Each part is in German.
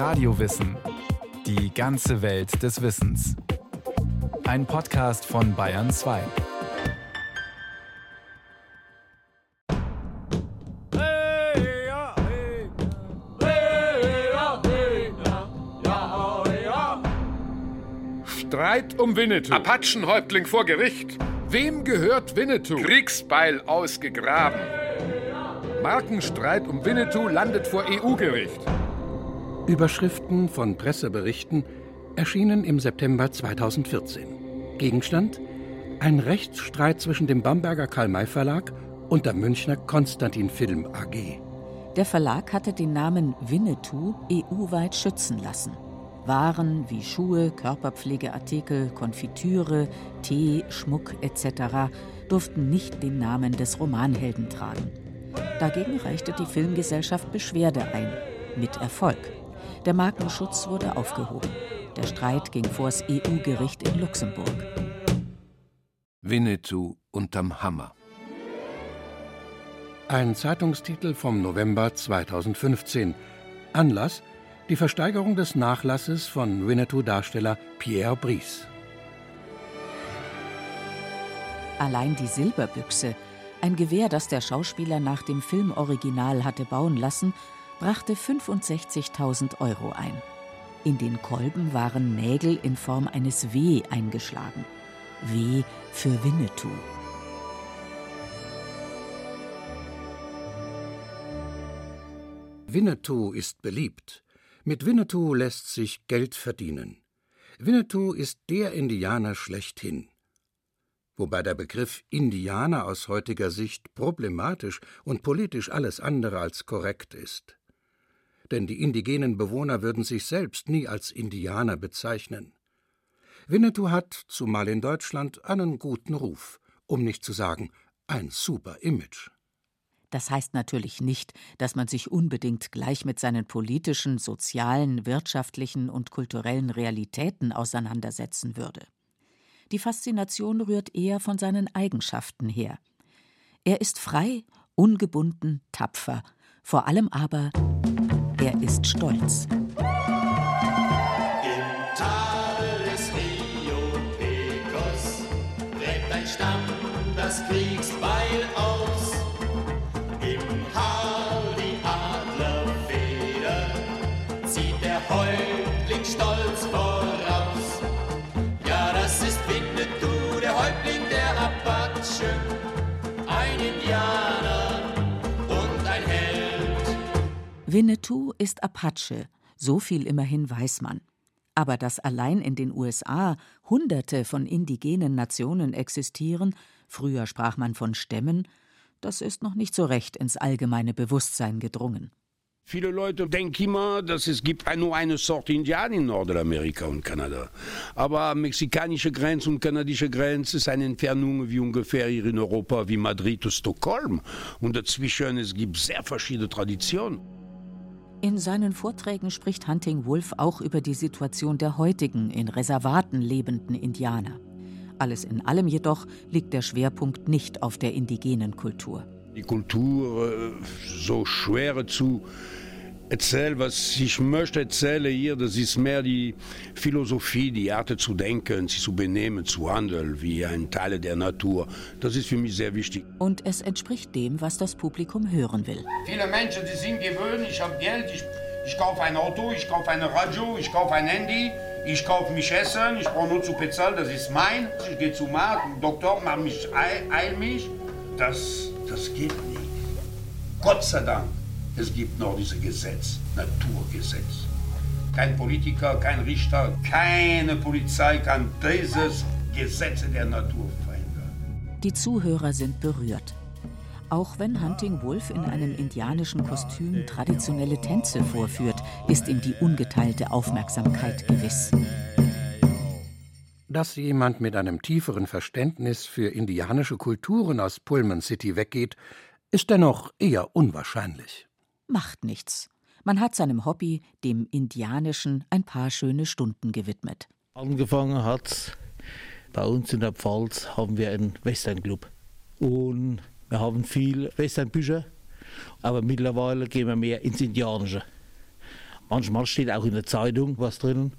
Radiowissen. Die ganze Welt des Wissens. Ein Podcast von Bayern 2. Streit um Winnetou. Apachenhäuptling vor Gericht. Wem gehört Winnetou? Kriegsbeil ausgegraben. Markenstreit um Winnetou landet vor EU-Gericht. Überschriften von Presseberichten erschienen im September 2014. Gegenstand: ein Rechtsstreit zwischen dem Bamberger Karl-May Verlag und der Münchner Konstantin Film AG. Der Verlag hatte den Namen Winnetou EU-weit schützen lassen. Waren wie Schuhe, Körperpflegeartikel, Konfitüre, Tee, Schmuck etc. durften nicht den Namen des Romanhelden tragen. Dagegen reichte die Filmgesellschaft Beschwerde ein, mit Erfolg. Der Markenschutz wurde aufgehoben. Der Streit ging vors EU-Gericht in Luxemburg. Winnetou unterm Hammer. Ein Zeitungstitel vom November 2015. Anlass die Versteigerung des Nachlasses von Winnetou-Darsteller Pierre Brice. Allein die Silberbüchse, ein Gewehr, das der Schauspieler nach dem Filmoriginal hatte bauen lassen, brachte 65.000 Euro ein. In den Kolben waren Nägel in Form eines W eingeschlagen. W für Winnetou. Winnetou ist beliebt. Mit Winnetou lässt sich Geld verdienen. Winnetou ist der Indianer schlechthin. Wobei der Begriff Indianer aus heutiger Sicht problematisch und politisch alles andere als korrekt ist. Denn die indigenen Bewohner würden sich selbst nie als Indianer bezeichnen. Winnetou hat, zumal in Deutschland, einen guten Ruf, um nicht zu sagen ein super Image. Das heißt natürlich nicht, dass man sich unbedingt gleich mit seinen politischen, sozialen, wirtschaftlichen und kulturellen Realitäten auseinandersetzen würde. Die Faszination rührt eher von seinen Eigenschaften her. Er ist frei, ungebunden, tapfer, vor allem aber er ist stolz. Stamm das Kriegsbeil aus. Winnetou ist Apache, so viel immerhin weiß man. Aber dass allein in den USA Hunderte von indigenen Nationen existieren, früher sprach man von Stämmen, das ist noch nicht so recht ins allgemeine Bewusstsein gedrungen. Viele Leute denken immer, dass es gibt nur eine Sorte Indianer in Nordamerika und Kanada. Aber mexikanische Grenze und kanadische Grenze ist eine Entfernung wie ungefähr hier in Europa wie Madrid und Stockholm. Und dazwischen es gibt sehr verschiedene Traditionen. In seinen Vorträgen spricht Hunting Wolf auch über die Situation der heutigen in Reservaten lebenden Indianer. Alles in allem jedoch liegt der Schwerpunkt nicht auf der indigenen Kultur. Die Kultur äh, so schwer zu erzählen, was ich möchte erzählen hier, das ist mehr die Philosophie, die Art zu denken, sich zu benehmen, zu handeln, wie ein Teil der Natur. Das ist für mich sehr wichtig. Und es entspricht dem, was das Publikum hören will. Viele Menschen, die sind gewöhnt, ich habe Geld, ich, ich kaufe ein Auto, ich kaufe ein Radio, ich kaufe ein Handy, ich kaufe mich Essen, ich brauche nur zu bezahlen, das ist mein. Ich gehe zum Arzt, Doktor, macht mich, eil mich. Das, das geht nicht. Gott sei Dank. Es gibt noch dieses Gesetz, Naturgesetz. Kein Politiker, kein Richter, keine Polizei kann dieses Gesetz der Natur verändern. Die Zuhörer sind berührt. Auch wenn Hunting Wolf in einem indianischen Kostüm traditionelle Tänze vorführt, ist ihm die ungeteilte Aufmerksamkeit gewiss. Dass jemand mit einem tieferen Verständnis für indianische Kulturen aus Pullman City weggeht, ist dennoch eher unwahrscheinlich macht nichts. Man hat seinem Hobby, dem Indianischen, ein paar schöne Stunden gewidmet. Angefangen hat bei uns in der Pfalz haben wir einen Western-Club. Und wir haben viel Western-Bücher, aber mittlerweile gehen wir mehr ins Indianische. Manchmal steht auch in der Zeitung was drin,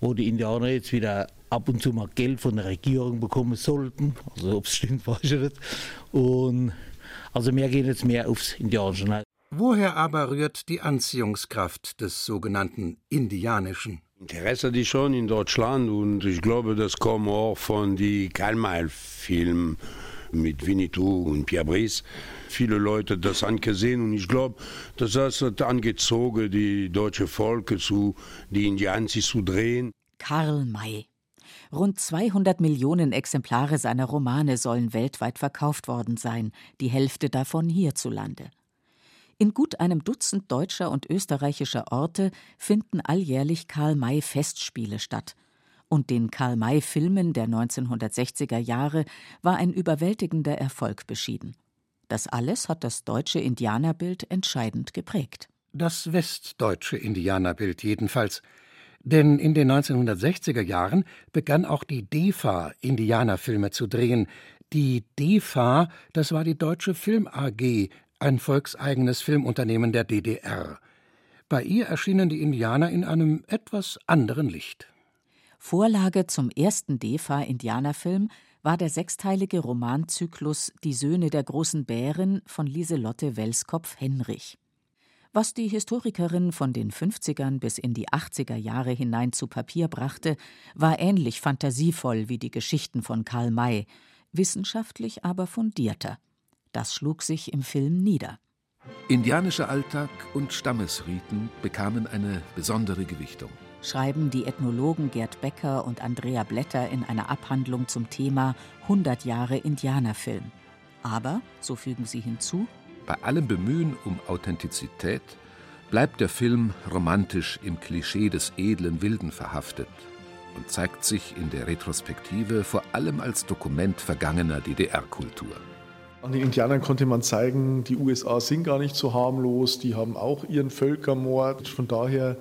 wo die Indianer jetzt wieder ab und zu mal Geld von der Regierung bekommen sollten. Also ob es stimmt, weiß ich nicht. Und also wir gehen jetzt mehr aufs Indianische. Woher aber rührt die Anziehungskraft des sogenannten Indianischen? Interesse die schon in Deutschland und ich glaube, das kommt auch von den Kalmal-Filmen mit Winnetou und Pierre Brice. Viele Leute das angesehen und ich glaube, das hat angezogen, die deutsche Volke zu, die Indianer zu drehen. Karl May. Rund 200 Millionen Exemplare seiner Romane sollen weltweit verkauft worden sein, die Hälfte davon hierzulande. In gut einem Dutzend deutscher und österreichischer Orte finden alljährlich Karl-May-Festspiele statt. Und den Karl-May-Filmen der 1960er Jahre war ein überwältigender Erfolg beschieden. Das alles hat das deutsche Indianerbild entscheidend geprägt. Das westdeutsche Indianerbild jedenfalls. Denn in den 1960er Jahren begann auch die DEFA Indianerfilme zu drehen. Die DEFA, das war die Deutsche Film AG, ein volkseigenes Filmunternehmen der DDR. Bei ihr erschienen die Indianer in einem etwas anderen Licht. Vorlage zum ersten DEFA-Indianerfilm war der sechsteilige Romanzyklus Die Söhne der großen Bären von Lieselotte Welskopf-Henrich. Was die Historikerin von den 50ern bis in die 80er Jahre hinein zu Papier brachte, war ähnlich fantasievoll wie die Geschichten von Karl May, wissenschaftlich aber fundierter. Das schlug sich im Film nieder. Indianischer Alltag und Stammesriten bekamen eine besondere Gewichtung. Schreiben die Ethnologen Gerd Becker und Andrea Blätter in einer Abhandlung zum Thema 100 Jahre Indianerfilm. Aber, so fügen sie hinzu, bei allem Bemühen um Authentizität bleibt der Film romantisch im Klischee des edlen Wilden verhaftet und zeigt sich in der Retrospektive vor allem als Dokument vergangener DDR-Kultur. An den Indianern konnte man zeigen, die USA sind gar nicht so harmlos, die haben auch ihren Völkermord. Von daher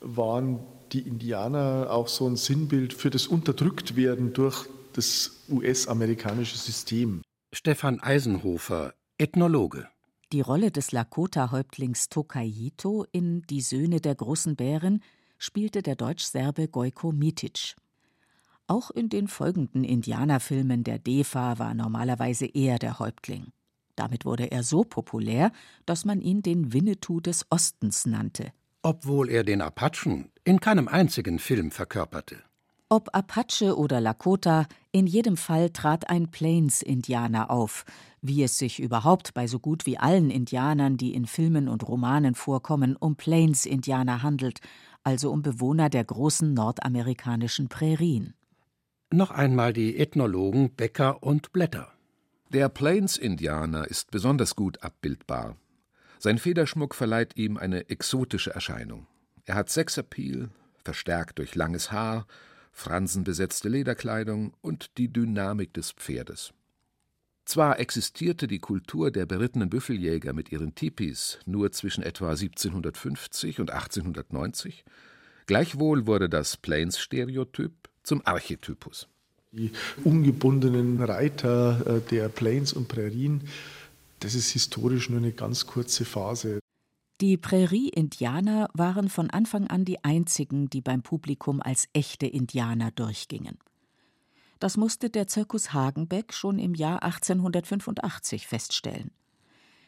waren die Indianer auch so ein Sinnbild für das Unterdrücktwerden durch das US-amerikanische System. Stefan Eisenhofer, Ethnologe. Die Rolle des Lakota-Häuptlings Tokajito in Die Söhne der großen Bären spielte der Deutsch-Serbe Gojko Mitic. Auch in den folgenden Indianerfilmen der DEFA war normalerweise er der Häuptling. Damit wurde er so populär, dass man ihn den Winnetou des Ostens nannte. Obwohl er den Apachen in keinem einzigen Film verkörperte. Ob Apache oder Lakota, in jedem Fall trat ein Plains-Indianer auf, wie es sich überhaupt bei so gut wie allen Indianern, die in Filmen und Romanen vorkommen, um Plains-Indianer handelt, also um Bewohner der großen nordamerikanischen Prärien. Noch einmal die Ethnologen Becker und Blätter. Der Plains-Indianer ist besonders gut abbildbar. Sein Federschmuck verleiht ihm eine exotische Erscheinung. Er hat Sexappeal, verstärkt durch langes Haar, fransenbesetzte Lederkleidung und die Dynamik des Pferdes. Zwar existierte die Kultur der berittenen Büffeljäger mit ihren Tipis nur zwischen etwa 1750 und 1890, gleichwohl wurde das Plains-Stereotyp zum Archetypus. Die ungebundenen Reiter äh, der Plains und Prärien, das ist historisch nur eine ganz kurze Phase. Die Prärie-Indianer waren von Anfang an die einzigen, die beim Publikum als echte Indianer durchgingen. Das musste der Zirkus Hagenbeck schon im Jahr 1885 feststellen.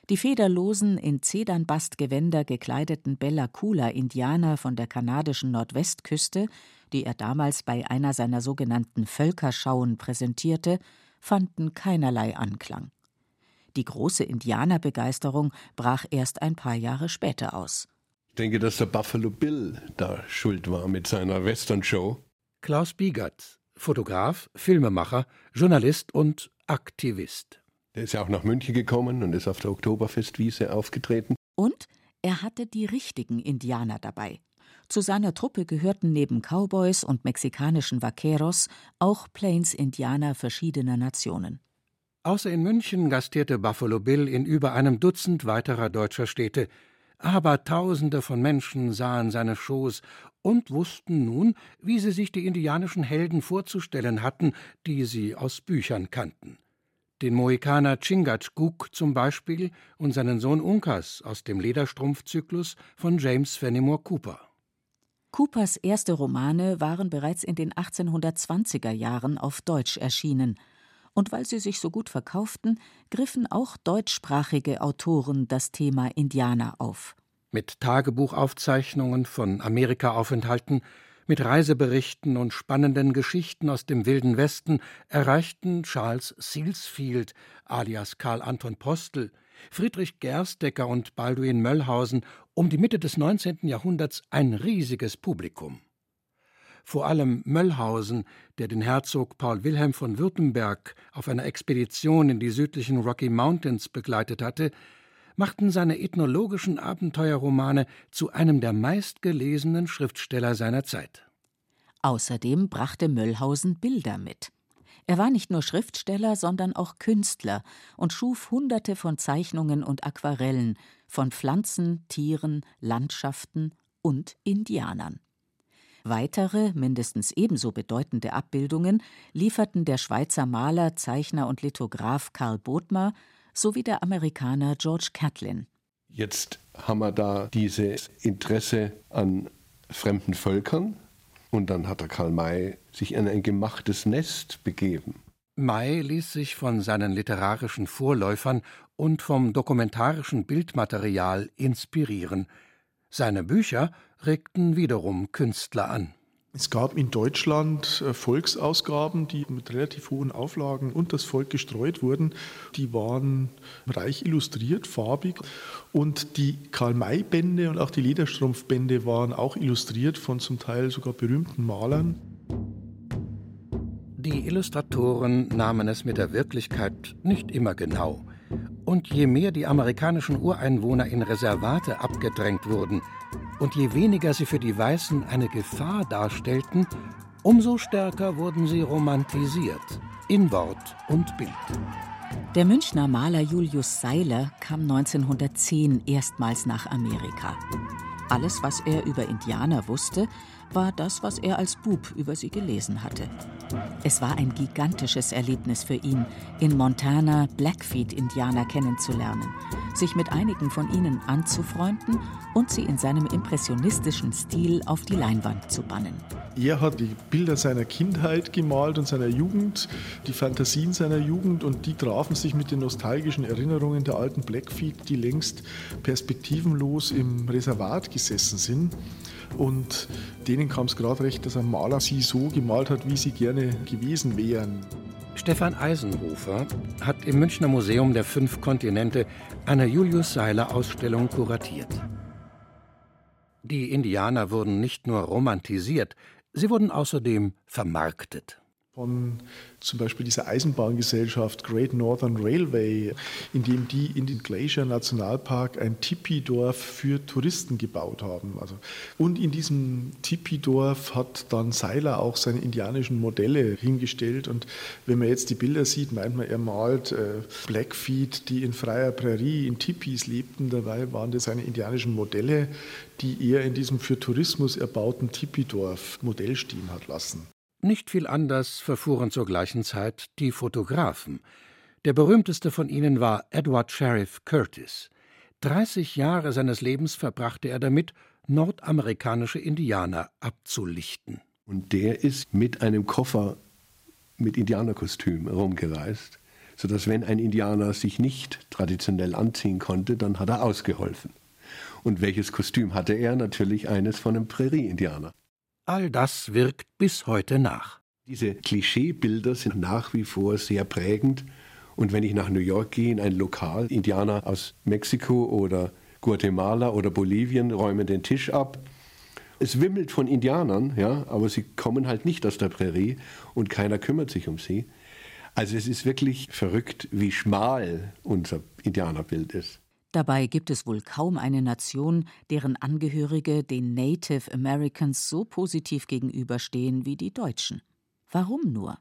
Die federlosen, in Zedernbastgewänder gekleideten Bella Coola-Indianer von der kanadischen Nordwestküste die er damals bei einer seiner sogenannten Völkerschauen präsentierte, fanden keinerlei Anklang. Die große Indianerbegeisterung brach erst ein paar Jahre später aus. Ich denke, dass der Buffalo Bill da schuld war mit seiner Western-Show. Klaus Biegert, Fotograf, Filmemacher, Journalist und Aktivist. Der ist ja auch nach München gekommen und ist auf der Oktoberfestwiese aufgetreten. Und er hatte die richtigen Indianer dabei. Zu seiner Truppe gehörten neben Cowboys und mexikanischen Vaqueros auch Plains-Indianer verschiedener Nationen. Außer in München gastierte Buffalo Bill in über einem Dutzend weiterer deutscher Städte. Aber Tausende von Menschen sahen seine Shows und wussten nun, wie sie sich die indianischen Helden vorzustellen hatten, die sie aus Büchern kannten. Den Mohikaner Chingachgook zum Beispiel und seinen Sohn Uncas aus dem Lederstrumpfzyklus von James Fenimore Cooper. Coopers erste Romane waren bereits in den 1820er Jahren auf Deutsch erschienen, und weil sie sich so gut verkauften, griffen auch deutschsprachige Autoren das Thema Indianer auf. Mit Tagebuchaufzeichnungen von Amerikaaufenthalten mit Reiseberichten und spannenden Geschichten aus dem Wilden Westen erreichten Charles Sealsfield alias Karl Anton Postel, Friedrich Gerstecker und Balduin Möllhausen um die Mitte des 19. Jahrhunderts ein riesiges Publikum. Vor allem Möllhausen, der den Herzog Paul Wilhelm von Württemberg auf einer Expedition in die südlichen Rocky Mountains begleitet hatte, machten seine ethnologischen Abenteuerromane zu einem der meistgelesenen Schriftsteller seiner Zeit. Außerdem brachte Möllhausen Bilder mit. Er war nicht nur Schriftsteller, sondern auch Künstler und schuf Hunderte von Zeichnungen und Aquarellen von Pflanzen, Tieren, Landschaften und Indianern. Weitere, mindestens ebenso bedeutende Abbildungen lieferten der Schweizer Maler, Zeichner und Lithograph Karl Bodmer sowie der Amerikaner George Catlin. Jetzt haben wir da dieses Interesse an fremden Völkern und dann hat der Karl May sich in ein gemachtes Nest begeben. May ließ sich von seinen literarischen Vorläufern und vom dokumentarischen Bildmaterial inspirieren. Seine Bücher regten wiederum Künstler an. Es gab in Deutschland äh, Volksausgaben, die mit relativ hohen Auflagen unter das Volk gestreut wurden. Die waren reich illustriert, farbig. Und die Karl-May-Bände und auch die Lederstrumpfbände waren auch illustriert von zum Teil sogar berühmten Malern. Die Illustratoren nahmen es mit der Wirklichkeit nicht immer genau. Und je mehr die amerikanischen Ureinwohner in Reservate abgedrängt wurden und je weniger sie für die Weißen eine Gefahr darstellten, umso stärker wurden sie romantisiert, in Wort und Bild. Der Münchner Maler Julius Seiler kam 1910 erstmals nach Amerika. Alles, was er über Indianer wusste, war das, was er als Bub über sie gelesen hatte. Es war ein gigantisches Erlebnis für ihn, in Montana Blackfeet-Indianer kennenzulernen, sich mit einigen von ihnen anzufreunden und sie in seinem impressionistischen Stil auf die Leinwand zu bannen. Er hat die Bilder seiner Kindheit gemalt und seiner Jugend, die Fantasien seiner Jugend und die trafen sich mit den nostalgischen Erinnerungen der alten Blackfeet, die längst perspektivenlos im Reservat gesessen sind. Und denen kam es gerade recht, dass ein Maler sie so gemalt hat, wie sie gerne gewesen wären. Stefan Eisenhofer hat im Münchner Museum der Fünf Kontinente eine Julius Seiler Ausstellung kuratiert. Die Indianer wurden nicht nur romantisiert, sie wurden außerdem vermarktet von zum Beispiel dieser Eisenbahngesellschaft Great Northern Railway, in dem die in den Glacier Nationalpark ein Tipi-Dorf für Touristen gebaut haben. Also, und in diesem Tipi-Dorf hat dann Seiler auch seine indianischen Modelle hingestellt. Und wenn man jetzt die Bilder sieht, meint man, er malt äh, Blackfeet, die in freier Prärie in Tipis lebten. Dabei waren das seine indianischen Modelle, die er in diesem für Tourismus erbauten Tipi-Dorf Modell stehen hat lassen. Nicht viel anders verfuhren zur gleichen Zeit die Fotografen. Der berühmteste von ihnen war Edward Sheriff Curtis. 30 Jahre seines Lebens verbrachte er damit, nordamerikanische Indianer abzulichten. Und der ist mit einem Koffer mit Indianerkostüm rumgereist, sodass wenn ein Indianer sich nicht traditionell anziehen konnte, dann hat er ausgeholfen. Und welches Kostüm hatte er? Natürlich eines von einem Prärie-Indianer. All das wirkt bis heute nach. Diese Klischeebilder sind nach wie vor sehr prägend. Und wenn ich nach New York gehe, in ein Lokal, Indianer aus Mexiko oder Guatemala oder Bolivien räumen den Tisch ab. Es wimmelt von Indianern, ja, aber sie kommen halt nicht aus der Prärie und keiner kümmert sich um sie. Also es ist wirklich verrückt, wie schmal unser Indianerbild ist. Dabei gibt es wohl kaum eine Nation, deren Angehörige den Native Americans so positiv gegenüberstehen wie die Deutschen. Warum nur?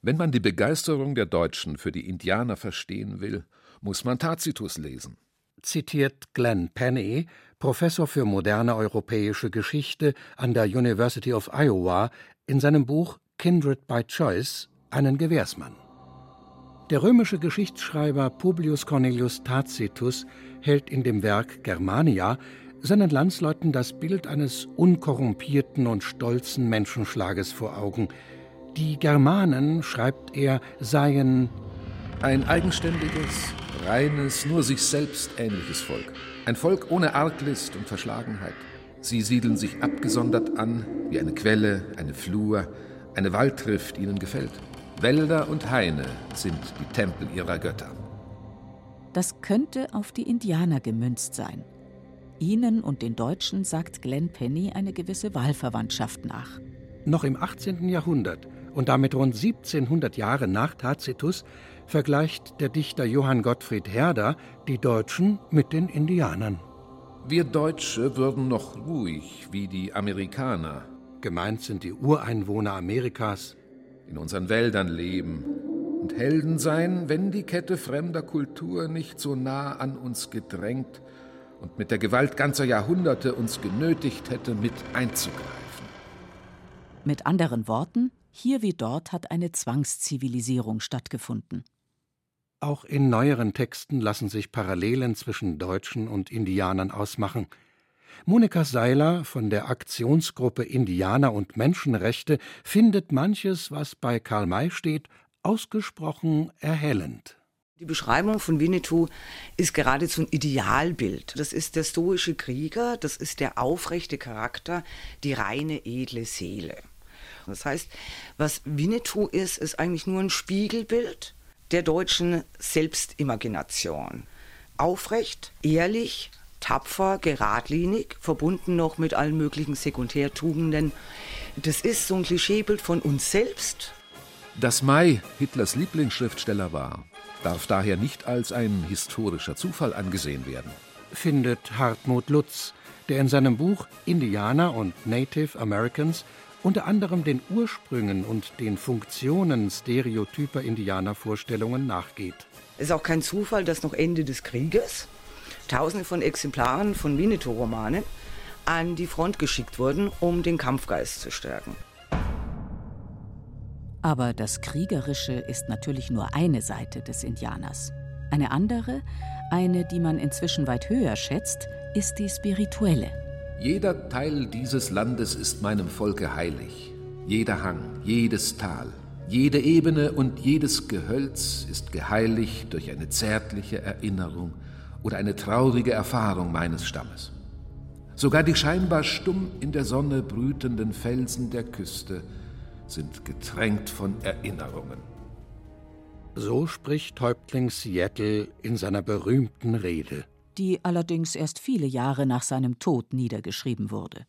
Wenn man die Begeisterung der Deutschen für die Indianer verstehen will, muss man Tacitus lesen. Zitiert Glenn Penny, Professor für moderne europäische Geschichte an der University of Iowa, in seinem Buch Kindred by Choice einen Gewährsmann. Der römische Geschichtsschreiber Publius Cornelius Tacitus hält in dem Werk Germania seinen Landsleuten das Bild eines unkorrumpierten und stolzen Menschenschlages vor Augen. Die Germanen, schreibt er, seien ein eigenständiges, reines, nur sich selbst ähnliches Volk. Ein Volk ohne Arglist und Verschlagenheit. Sie siedeln sich abgesondert an, wie eine Quelle, eine Flur, eine Waldtrift ihnen gefällt. Wälder und Haine sind die Tempel ihrer Götter. Das könnte auf die Indianer gemünzt sein. Ihnen und den Deutschen sagt Glenn Penny eine gewisse Wahlverwandtschaft nach. Noch im 18. Jahrhundert und damit rund 1700 Jahre nach Tacitus vergleicht der Dichter Johann Gottfried Herder die Deutschen mit den Indianern. Wir Deutsche würden noch ruhig wie die Amerikaner. Gemeint sind die Ureinwohner Amerikas, in unseren Wäldern leben und Helden sein, wenn die Kette fremder Kultur nicht so nah an uns gedrängt und mit der Gewalt ganzer Jahrhunderte uns genötigt hätte, mit einzugreifen. Mit anderen Worten, hier wie dort hat eine Zwangszivilisierung stattgefunden. Auch in neueren Texten lassen sich Parallelen zwischen Deutschen und Indianern ausmachen – Monika Seiler von der Aktionsgruppe Indianer und Menschenrechte findet manches, was bei Karl May steht, ausgesprochen erhellend. Die Beschreibung von Winnetou ist geradezu ein Idealbild. Das ist der stoische Krieger, das ist der aufrechte Charakter, die reine edle Seele. Das heißt, was Winnetou ist, ist eigentlich nur ein Spiegelbild der deutschen Selbstimagination. Aufrecht, ehrlich, tapfer, geradlinig, verbunden noch mit allen möglichen Sekundärtugenden. Das ist so ein Klischeebild von uns selbst. Dass May Hitlers Lieblingsschriftsteller war, darf daher nicht als ein historischer Zufall angesehen werden. Findet Hartmut Lutz, der in seinem Buch Indianer und Native Americans unter anderem den Ursprüngen und den Funktionen stereotyper Indianervorstellungen nachgeht. Es ist auch kein Zufall, dass noch Ende des Krieges Tausende von Exemplaren von Winnetou-Romanen an die Front geschickt wurden, um den Kampfgeist zu stärken. Aber das Kriegerische ist natürlich nur eine Seite des Indianers. Eine andere, eine, die man inzwischen weit höher schätzt, ist die spirituelle. Jeder Teil dieses Landes ist meinem Volke heilig. Jeder Hang, jedes Tal, jede Ebene und jedes Gehölz ist geheiligt durch eine zärtliche Erinnerung oder eine traurige Erfahrung meines Stammes. Sogar die scheinbar stumm in der Sonne brütenden Felsen der Küste sind getränkt von Erinnerungen. So spricht Häuptling Seattle in seiner berühmten Rede, die allerdings erst viele Jahre nach seinem Tod niedergeschrieben wurde.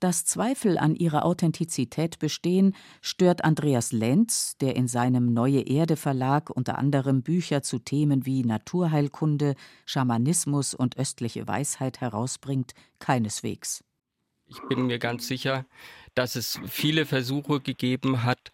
Dass Zweifel an ihrer Authentizität bestehen, stört Andreas Lenz, der in seinem Neue Erde Verlag unter anderem Bücher zu Themen wie Naturheilkunde, Schamanismus und östliche Weisheit herausbringt, keineswegs. Ich bin mir ganz sicher, dass es viele Versuche gegeben hat,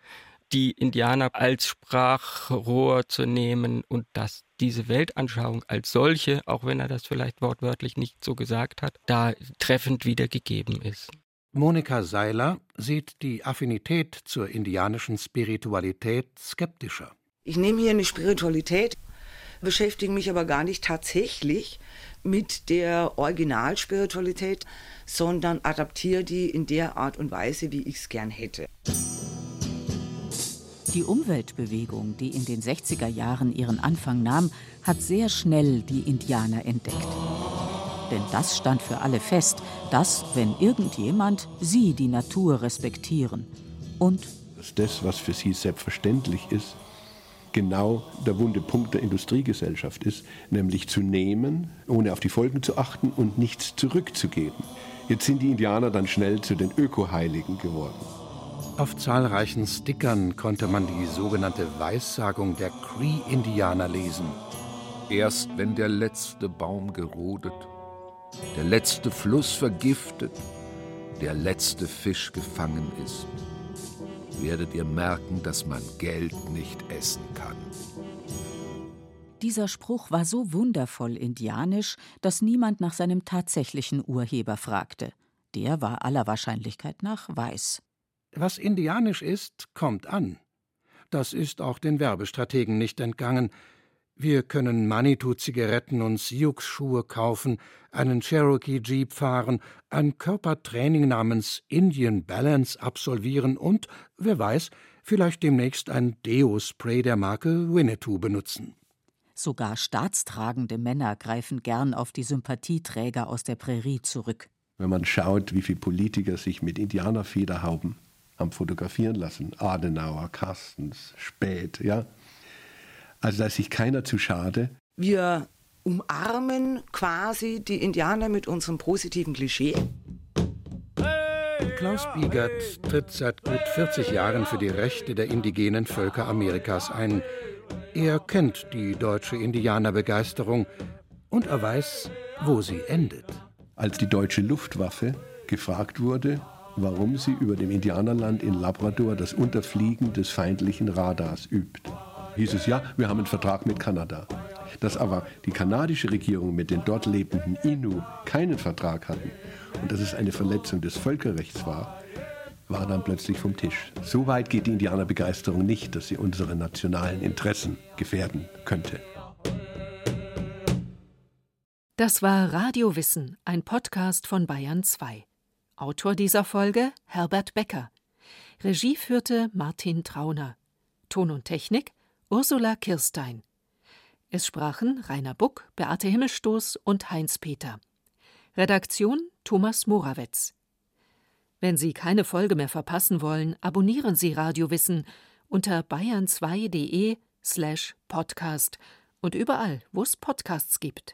die Indianer als Sprachrohr zu nehmen und dass diese Weltanschauung als solche, auch wenn er das vielleicht wortwörtlich nicht so gesagt hat, da treffend wiedergegeben ist. Monika Seiler sieht die Affinität zur indianischen Spiritualität skeptischer. Ich nehme hier eine Spiritualität, beschäftige mich aber gar nicht tatsächlich mit der Originalspiritualität, sondern adaptiere die in der Art und Weise, wie ich es gern hätte. Die Umweltbewegung, die in den 60er Jahren ihren Anfang nahm, hat sehr schnell die Indianer entdeckt. Denn das stand für alle fest, dass, wenn irgendjemand, sie die Natur respektieren. Und dass das, was für sie selbstverständlich ist, genau der wunde Punkt der Industriegesellschaft ist, nämlich zu nehmen, ohne auf die Folgen zu achten und nichts zurückzugeben. Jetzt sind die Indianer dann schnell zu den Ökoheiligen geworden. Auf zahlreichen Stickern konnte man die sogenannte Weissagung der Cree-Indianer lesen. Erst wenn der letzte Baum gerodet der letzte Fluss vergiftet, der letzte Fisch gefangen ist, werdet ihr merken, dass man Geld nicht essen kann. Dieser Spruch war so wundervoll indianisch, dass niemand nach seinem tatsächlichen Urheber fragte. Der war aller Wahrscheinlichkeit nach weiß. Was indianisch ist, kommt an. das ist auch den Werbestrategen nicht entgangen. Wir können Manitou-Zigaretten und Sioux-Schuhe kaufen, einen Cherokee Jeep fahren, ein Körpertraining namens Indian Balance absolvieren und, wer weiß, vielleicht demnächst ein Deo-Spray der Marke Winnetou benutzen. Sogar staatstragende Männer greifen gern auf die Sympathieträger aus der Prärie zurück. Wenn man schaut, wie viele Politiker sich mit Indianerfederhauben haben fotografieren lassen, Adenauer, Carstens, Späth, ja. Also da ist sich keiner zu schade. Wir umarmen quasi die Indianer mit unserem positiven Klischee. Klaus Biegert tritt seit gut 40 Jahren für die Rechte der indigenen Völker Amerikas ein. Er kennt die deutsche Indianerbegeisterung und er weiß, wo sie endet. Als die deutsche Luftwaffe gefragt wurde, warum sie über dem Indianerland in Labrador das Unterfliegen des feindlichen Radars übt, hieß es ja, wir haben einen Vertrag mit Kanada. Dass aber die kanadische Regierung mit den dort lebenden Innu keinen Vertrag hatten und dass es eine Verletzung des Völkerrechts war, war dann plötzlich vom Tisch. So weit geht die Indianerbegeisterung nicht, dass sie unsere nationalen Interessen gefährden könnte. Das war Radio Wissen, ein Podcast von Bayern 2. Autor dieser Folge Herbert Becker. Regie führte Martin Trauner. Ton und Technik Ursula Kirstein. Es sprachen Rainer Buck, Beate Himmelstoß und Heinz Peter. Redaktion Thomas Morawetz. Wenn Sie keine Folge mehr verpassen wollen, abonnieren Sie Radio Wissen unter bayern2.de slash podcast und überall, wo es Podcasts gibt.